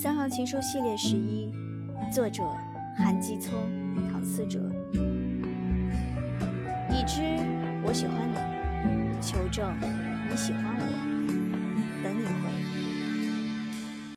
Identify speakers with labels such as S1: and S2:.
S1: 《三行情书》系列十一，作者韩继聪、唐思哲。已知我喜欢你，求证你喜欢我。